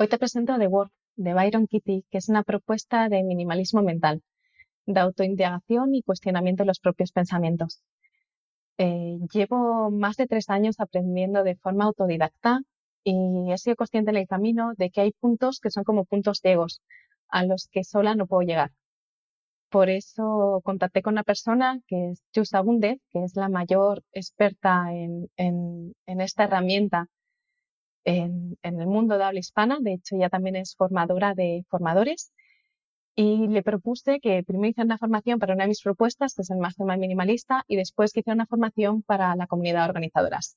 Hoy te presento The Work de Byron Kitty, que es una propuesta de minimalismo mental, de autoindagación y cuestionamiento de los propios pensamientos. Eh, llevo más de tres años aprendiendo de forma autodidacta y he sido consciente en el camino de que hay puntos que son como puntos ciegos a los que sola no puedo llegar. Por eso contacté con una persona que es Chusa Gunde, que es la mayor experta en, esta herramienta en, el mundo de habla hispana. De hecho, ella también es formadora de formadores. Y le propuse que primero hiciera una formación para una de mis propuestas, que es el Mastermind Minimalista, y después que hiciera una formación para la comunidad de organizadoras.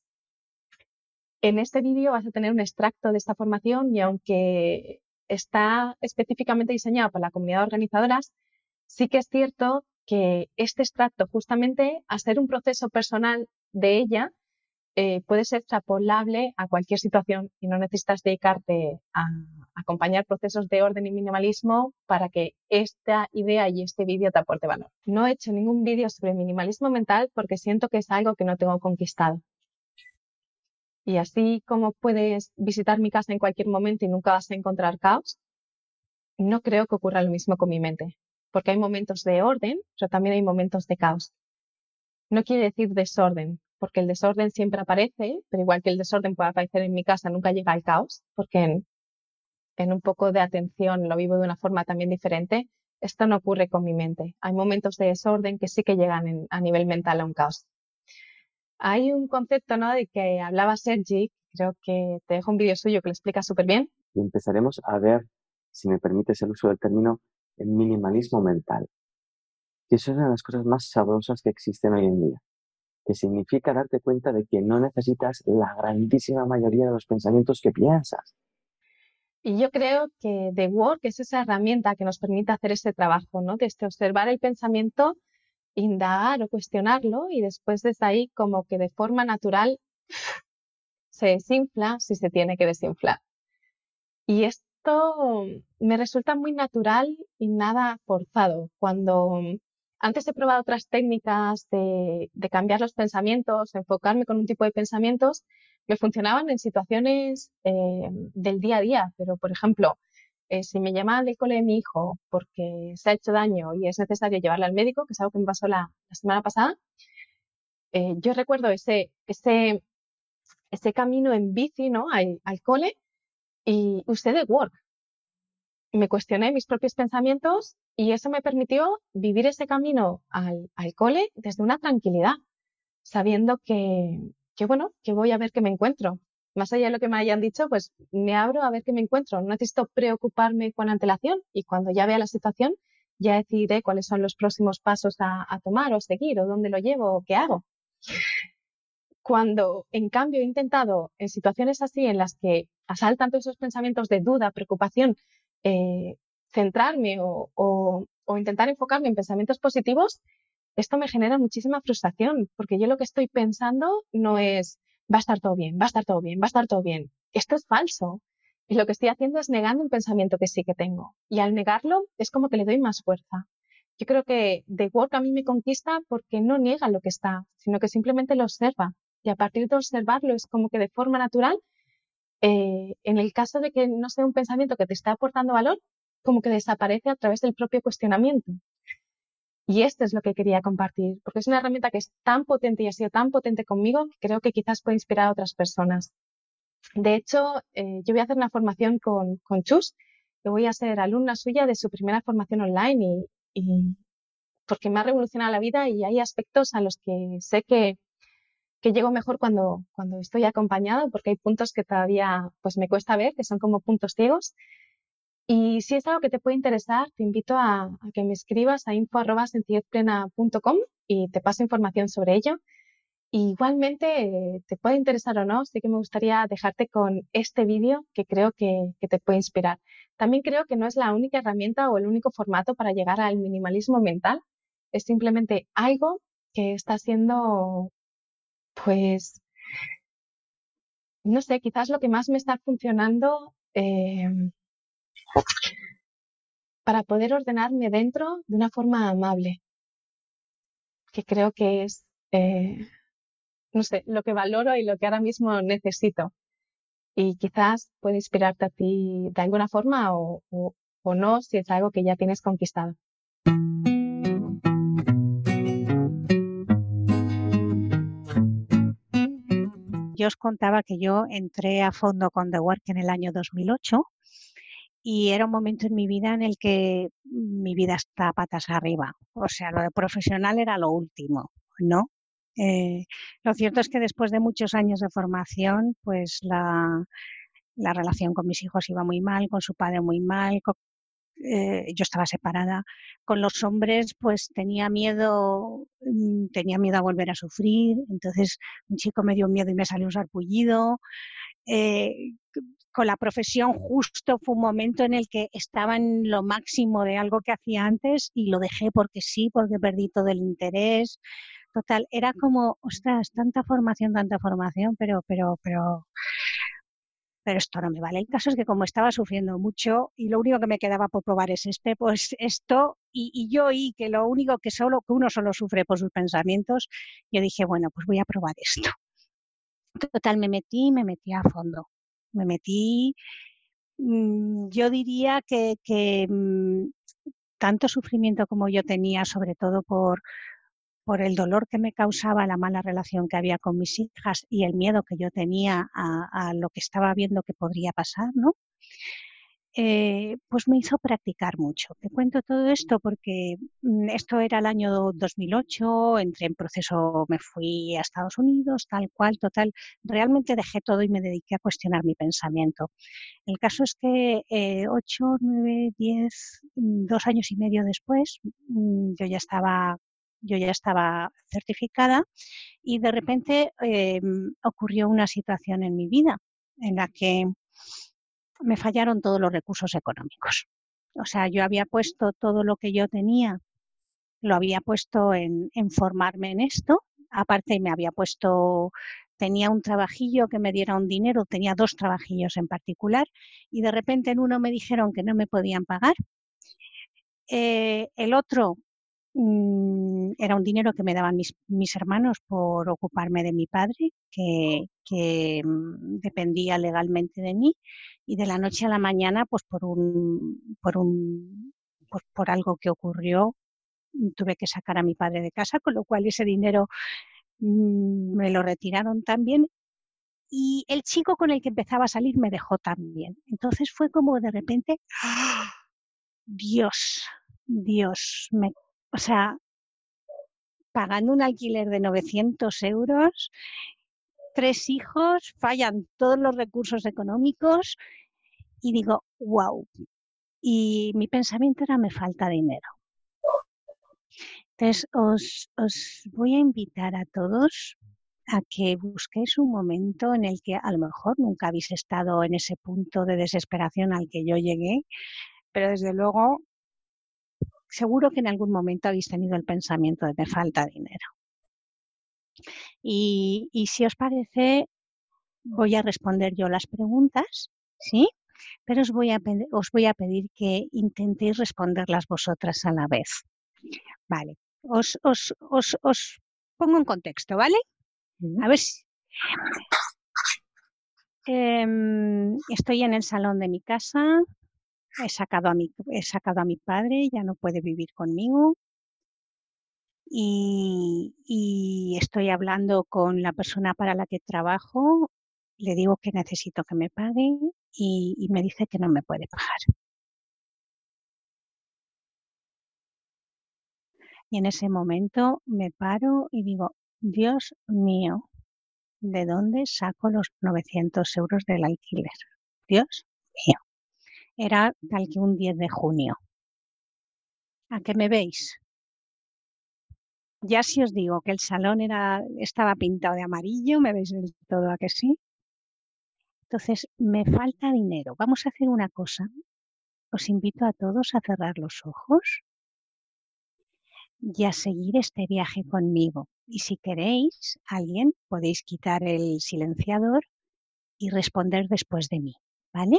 En este vídeo vas a tener un extracto de esta formación y aunque está específicamente diseñado para la comunidad de organizadoras, sí que es cierto que este extracto, justamente, a ser un proceso personal de ella, eh, puede ser extrapolable a cualquier situación y no necesitas dedicarte a, acompañar procesos de orden y minimalismo para que esta idea y este vídeo te aporte valor. No he hecho ningún vídeo sobre minimalismo mental porque siento que es algo que no tengo conquistado. Y así como puedes visitar mi casa en cualquier momento y nunca vas a encontrar caos, no creo que ocurra lo mismo con mi mente porque hay momentos de orden, pero también hay momentos de caos. No quiere decir desorden, porque el desorden siempre aparece, pero igual que el desorden puede aparecer en mi casa, nunca llega al caos, porque en, un poco de atención lo vivo de una forma también diferente. Esto no ocurre con mi mente. Hay momentos de desorden que sí que llegan a nivel mental a un caos. Hay un concepto ¿no? de que hablaba Sergi, creo que te dejo un vídeo suyo que lo explica súper bien. Y empezaremos a ver, si me permites el uso del término, el minimalismo mental, que es una de las cosas más sabrosas que existen hoy en día, que significa darte cuenta de que no necesitas la grandísima mayoría de los pensamientos que piensas. Y yo creo que The Work es esa herramienta que nos permite hacer ese trabajo, ¿no? Desde observar el pensamiento, indagar o cuestionarlo y después desde ahí como que de forma natural se desinfla si se tiene que desinflar. Y es esto me resulta muy natural y nada forzado. Cuando antes he probado otras técnicas de, cambiar los pensamientos, enfocarme con un tipo de pensamientos, me funcionaban en situaciones eh, del día a día. Pero, por ejemplo, eh, si me llama del cole de mi hijo porque se ha hecho daño y es necesario llevarle al médico, que es algo que me pasó la, semana pasada, eh, yo recuerdo ese, ese, ese camino en bici ¿no? al, al cole y usé de Work. Me cuestioné mis propios pensamientos y eso me permitió vivir ese camino al, cole desde una tranquilidad, sabiendo que, que, bueno, que voy a ver qué me encuentro. Más allá de lo que me hayan dicho, pues me abro a ver qué me encuentro. No necesito preocuparme con antelación y cuando ya vea la situación, ya decidiré cuáles son los próximos pasos a, a tomar o seguir o dónde lo llevo o qué hago. Cuando, en cambio, he intentado en situaciones así en las que asaltan todos esos pensamientos de duda, preocupación, eh, centrarme o, intentar enfocarme en pensamientos positivos, esto me genera muchísima frustración, porque yo lo que estoy pensando no es va a estar todo bien, va a estar todo bien, va a estar todo bien. Esto es falso. Y lo que estoy haciendo es negando un pensamiento que sí que tengo. Y al negarlo es como que le doy más fuerza. Yo creo que The Work a mí me conquista porque no niega lo que está, sino que simplemente lo observa. Y a partir de observarlo es como que de forma natural eh, en el caso de que no sea un pensamiento que te esté aportando valor, como que desaparece a través del propio cuestionamiento. Y esto es lo que quería compartir, porque es una herramienta que es tan potente y ha sido tan potente conmigo creo que quizás puede inspirar a otras personas. De hecho, eh, yo voy a hacer una formación con, con Chus, que voy a ser alumna suya de su primera formación online y, y porque me ha revolucionado la vida y hay aspectos a los que sé que que llego mejor cuando, cuando estoy acompañado, porque hay puntos que todavía pues me cuesta ver, que son como puntos ciegos. Y si es algo que te puede interesar, te invito a, que me escribas a info.sencillezplena.com y te paso información sobre ello. igualmente, te puede interesar o no, sí que me gustaría dejarte con este vídeo que creo que, que te puede inspirar. También creo que no es la única herramienta o el único formato para llegar al minimalismo mental. Es simplemente algo que está siendo pues, no sé, quizás lo que más me está funcionando em, para poder ordenarme dentro de una forma amable, que creo que es, eh, no sé, lo que valoro y lo que ahora mismo necesito. y quizás puede inspirarte a ti de alguna forma o, o no si es algo que ya tienes conquistado. Yo os contaba que yo entré a fondo con The Work en el año 2008 y era un momento en mi vida en el que mi vida está patas arriba. O sea, lo de profesional era lo último, ¿no? Eh, lo cierto es que después de muchos años de formación, pues la, la relación con mis hijos iba muy mal, con su padre muy mal, eh, yo estaba separada. Con los hombres, pues tenía miedo, mm, tenía miedo a volver a sufrir. Entonces, un chico me dio miedo y me salió un sarpullido. Eh, con la profesión justo fue un momento en el que estaba en lo máximo de algo que hacía antes y lo dejé porque sí, porque perdí todo el interés. Total, era como, ostras, tanta formación, tanta formación, pero, pero, pero, pero esto no me vale. El caso es que como estaba sufriendo mucho y lo único que me quedaba por probar es este, pues esto, y, yo oí que lo único que solo, que uno solo sufre por sus pensamientos, yo dije, bueno, pues voy a probar esto. Total, me metí, me metí a fondo me metí, mm, yo diría que, mm, tanto sufrimiento como yo tenía, sobre todo por, por el dolor que me causaba la mala relación que había con mis hijas y el miedo que yo tenía a, lo que estaba viendo que podría pasar, ¿no? Eh, pues me hizo practicar mucho. Te cuento todo esto porque mm, esto era el año 2008, entré en proceso, me fui a Estados Unidos, tal cual, total. Realmente dejé todo y me dediqué a cuestionar mi pensamiento. El caso es que eh, 8, 9, 10, dos años y medio después, mm, yo ya estaba yo ya estaba certificada y de repente eh, ocurrió una situación en mi vida en la que me fallaron todos los recursos económicos. O sea, yo había puesto todo lo que yo tenía, lo había puesto en, formarme en esto. Aparte me había puesto, tenía un trabajillo que me diera un dinero, tenía dos trabajillos en particular, y de repente en uno me dijeron que no me podían pagar. Eh, el otro Mm, era un dinero que me daban mis, mis hermanos por ocuparme de mi padre, que, que, mm, dependía legalmente de mí, y de la noche a la mañana, pues por un, por un, pues por algo que ocurrió, tuve que sacar a mi padre de casa, con lo cual ese dinero mm, me lo retiraron también. Y el chico con el que empezaba a salir me dejó también. Entonces fue como de repente, ¡ah! Dios, Dios, me o sea, pagando un alquiler de 900 euros, tres hijos, fallan todos los recursos económicos y digo, wow. Y mi pensamiento era, me falta dinero. Entonces, os, os voy a invitar a todos a que busquéis un momento en el que a lo mejor nunca habéis estado en ese punto de desesperación al que yo llegué, pero desde luego seguro que en algún momento habéis tenido el pensamiento de me falta dinero. Y, si os parece, voy a responder yo las preguntas, ¿sí? Pero os voy a, os voy a pedir que intentéis responderlas vosotras a la vez. Vale, os, os, os, os pongo en contexto, ¿vale? A ver si... Em, estoy en el salón de mi casa, he sacado a mi, he sacado a mi padre, ya no puede vivir conmigo. Y, estoy hablando con la persona para la que trabajo, le digo que necesito que me pague y, y me dice que no me puede pagar. Y en ese momento me paro y digo, Dios mío, ¿de dónde saco los 900 euros del alquiler? Dios mío era tal que un 10 de junio. ¿A qué me veis? Ya si os digo que el salón era, estaba pintado de amarillo, ¿me veis del todo a que sí? Entonces, me falta dinero. Vamos a hacer una cosa. Os invito a todos a cerrar los ojos y a seguir este viaje conmigo. Y si queréis, alguien podéis quitar el silenciador y responder después de mí, ¿vale?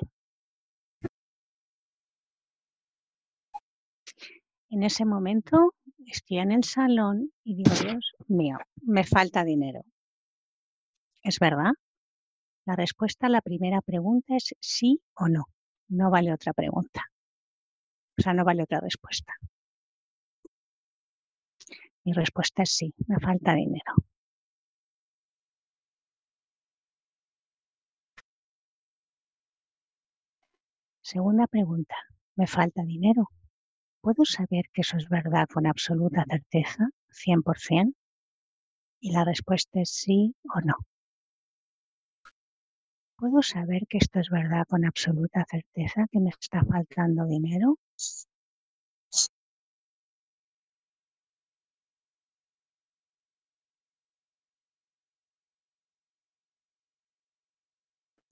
En ese momento estoy en el salón y digo, Dios mío, me falta dinero. ¿Es verdad? La respuesta a la primera pregunta es sí o no. No vale otra pregunta. O sea, no vale otra respuesta. Mi respuesta es sí, me falta dinero. Segunda pregunta, ¿me falta dinero? ¿Puedo saber que eso es verdad con absoluta certeza, 100%? Y la respuesta es sí o no. ¿Puedo saber que esto es verdad con absoluta certeza, que me está faltando dinero?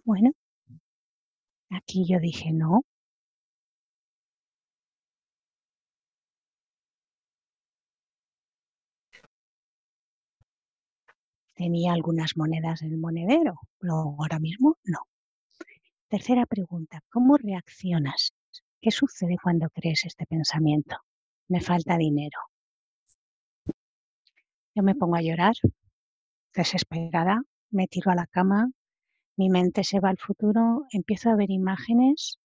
Bueno, aquí yo dije no. Tenía algunas monedas en el monedero, pero ahora mismo no. Tercera pregunta, ¿cómo reaccionas? ¿Qué sucede cuando crees este pensamiento? Me falta dinero. Yo me pongo a llorar, desesperada, me tiro a la cama, mi mente se va al futuro, empiezo a ver imágenes,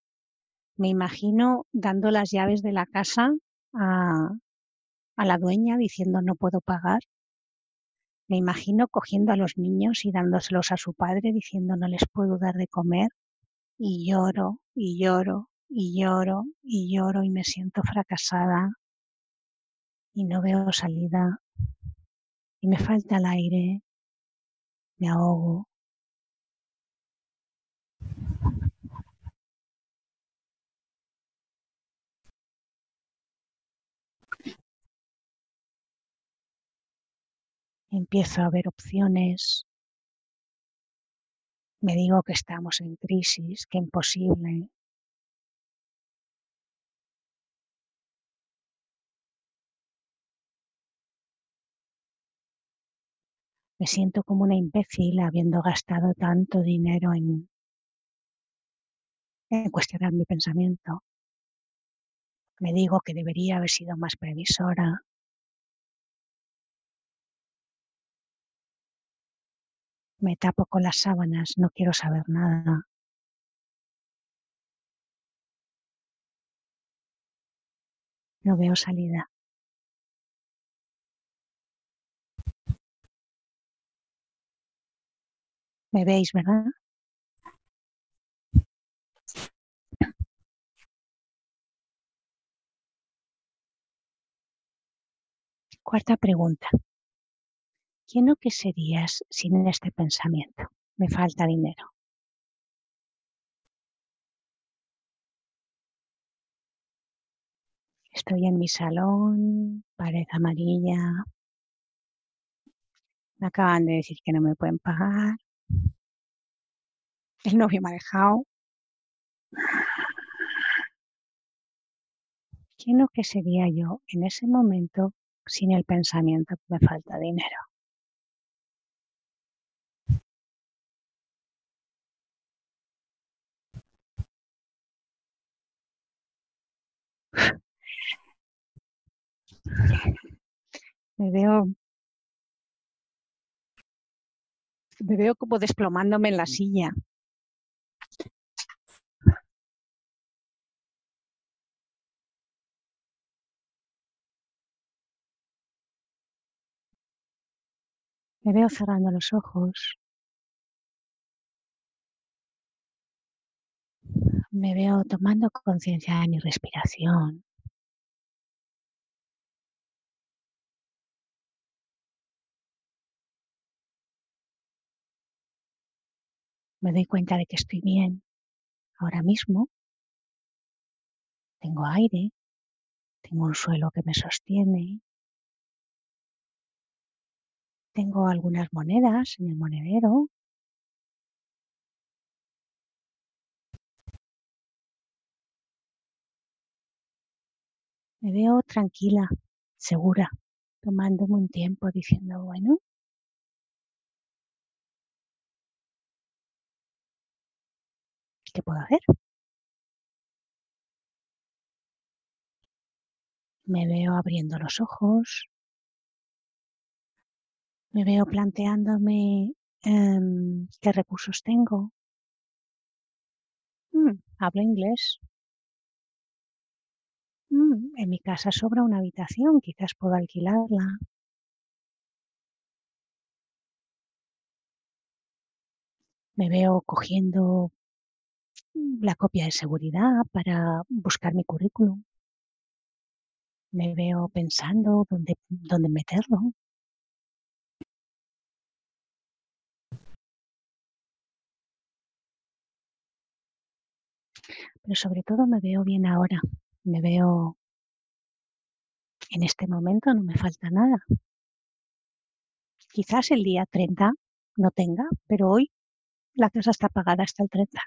me imagino dando las llaves de la casa a, a la dueña diciendo no puedo pagar. Me imagino cogiendo a los niños y dándoselos a su padre diciendo no les puedo dar de comer y lloro y lloro y lloro y lloro y me siento fracasada. Y no veo salida. Y me falta el aire, me ahogo. Empiezo a ver opciones. Me digo que estamos en crisis, que imposible. Me siento como una imbécil habiendo gastado tanto dinero en, en cuestionar mi pensamiento. Me digo que debería haber sido más previsora, Me tapo con las sábanas, no quiero saber nada. No veo salida. ¿Me veis, verdad? Cuarta pregunta. ¿Quién o qué serías sin este pensamiento? Me falta dinero. Estoy en mi salón, pared amarilla. Me acaban de decir que no me pueden pagar. El novio me ha dejado. ¿Quién o qué sería yo en ese momento sin el pensamiento que me falta dinero? Me veo me veo como desplomándome en la silla. Me veo cerrando los ojos. Me veo tomando conciencia de mi respiración. Me doy cuenta de que estoy bien ahora mismo. Tengo aire, tengo un suelo que me sostiene, tengo algunas monedas en el monedero. Me veo tranquila, segura, tomándome un tiempo diciendo, bueno, ¿qué puedo hacer? Me veo abriendo los ojos, me veo planteándome Em, ¿Qué recursos tengo? Mm, hablo inglés. Mm, en mi casa sobra una habitación, quizás puedo alquilarla. Me veo cogiendo la copia de seguridad para buscar mi currículum. Me veo pensando dónde, dónde meterlo. Pero sobre todo me veo bien ahora. Me veo en este momento, no me falta nada. Quizás el día 30 no tenga, pero hoy la casa está pagada hasta el 30.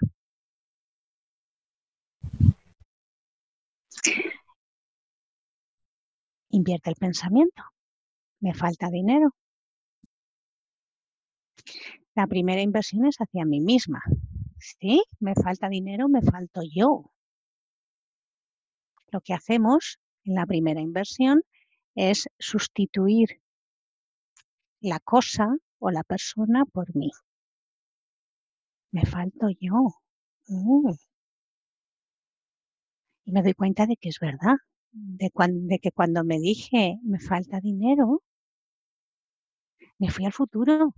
Invierte el pensamiento. Me falta dinero. La primera inversión es hacia mí misma. Sí, me falta dinero, me falto yo. Lo que hacemos en la primera inversión es sustituir la cosa o la persona por mí. Me falto yo. Mm. Y me doy cuenta de que es verdad, de, de que cuando me dije me falta dinero, me fui al futuro.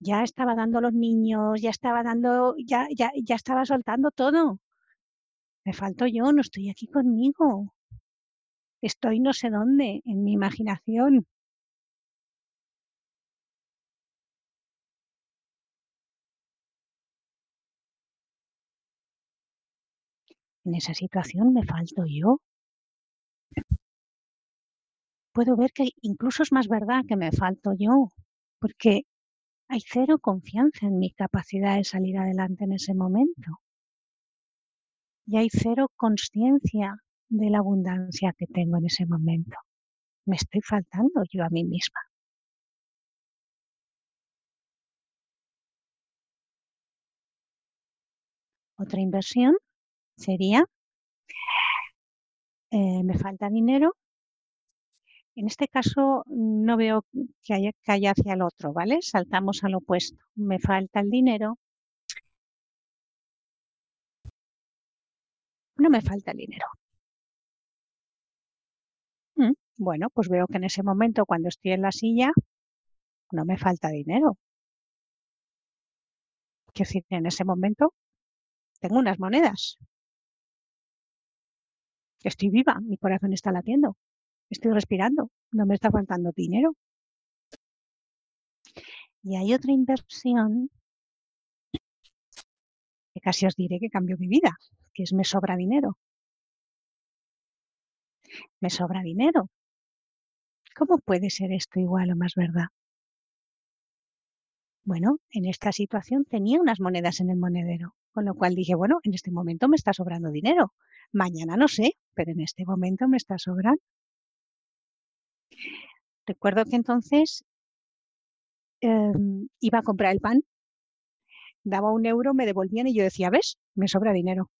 Ya estaba dando los niños, ya estaba dando, ya, ya, ya estaba soltando todo. Me falto yo, no estoy aquí conmigo. Estoy no sé dónde, en mi imaginación. En esa situación me falto yo. Puedo ver que incluso es más verdad que me falto yo, porque hay cero confianza en mi capacidad de salir adelante en ese momento. Y hay cero conciencia de la abundancia que tengo en ese momento. Me estoy faltando yo a mí misma. Otra inversión sería, eh, me falta dinero. En este caso no veo que haya, que haya hacia el otro, ¿vale? Saltamos al opuesto. Me falta el dinero. No me falta el dinero. Mm, bueno, pues veo que en ese momento, cuando estoy en la silla, no me falta dinero. Quiero decir, en ese momento tengo unas monedas. Estoy viva, mi corazón está latiendo, estoy respirando, no me está faltando dinero. Y hay otra inversión que casi os diré que cambió mi vida, que es me sobra dinero. Me sobra dinero. ¿Cómo puede ser esto igual o más verdad? Bueno, en esta situación tenía unas monedas en el monedero, con lo cual dije, bueno, en este momento me está sobrando dinero. Mañana no sé, pero en este momento me está sobrando. Recuerdo que entonces em, iba a comprar el pan, daba un euro, me devolvían y yo decía, ¿ves? Me sobra dinero.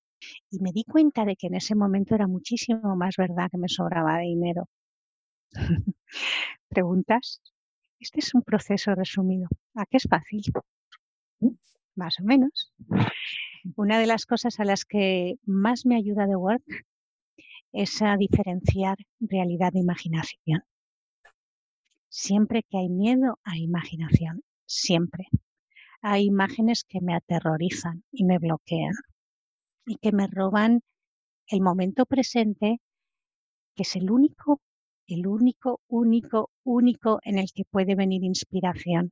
Y me di cuenta de que en ese momento era muchísimo más verdad que me sobraba dinero. ¿Preguntas? Este es un proceso resumido. ¿A qué es fácil? Más o menos. Una de las cosas a las que más me ayuda The Work es a diferenciar realidad de imaginación. Siempre que hay miedo, hay imaginación. Siempre. Hay imágenes que me aterrorizan y me bloquean y que me roban el momento presente, que es el único, el único, único, único en el que puede venir inspiración.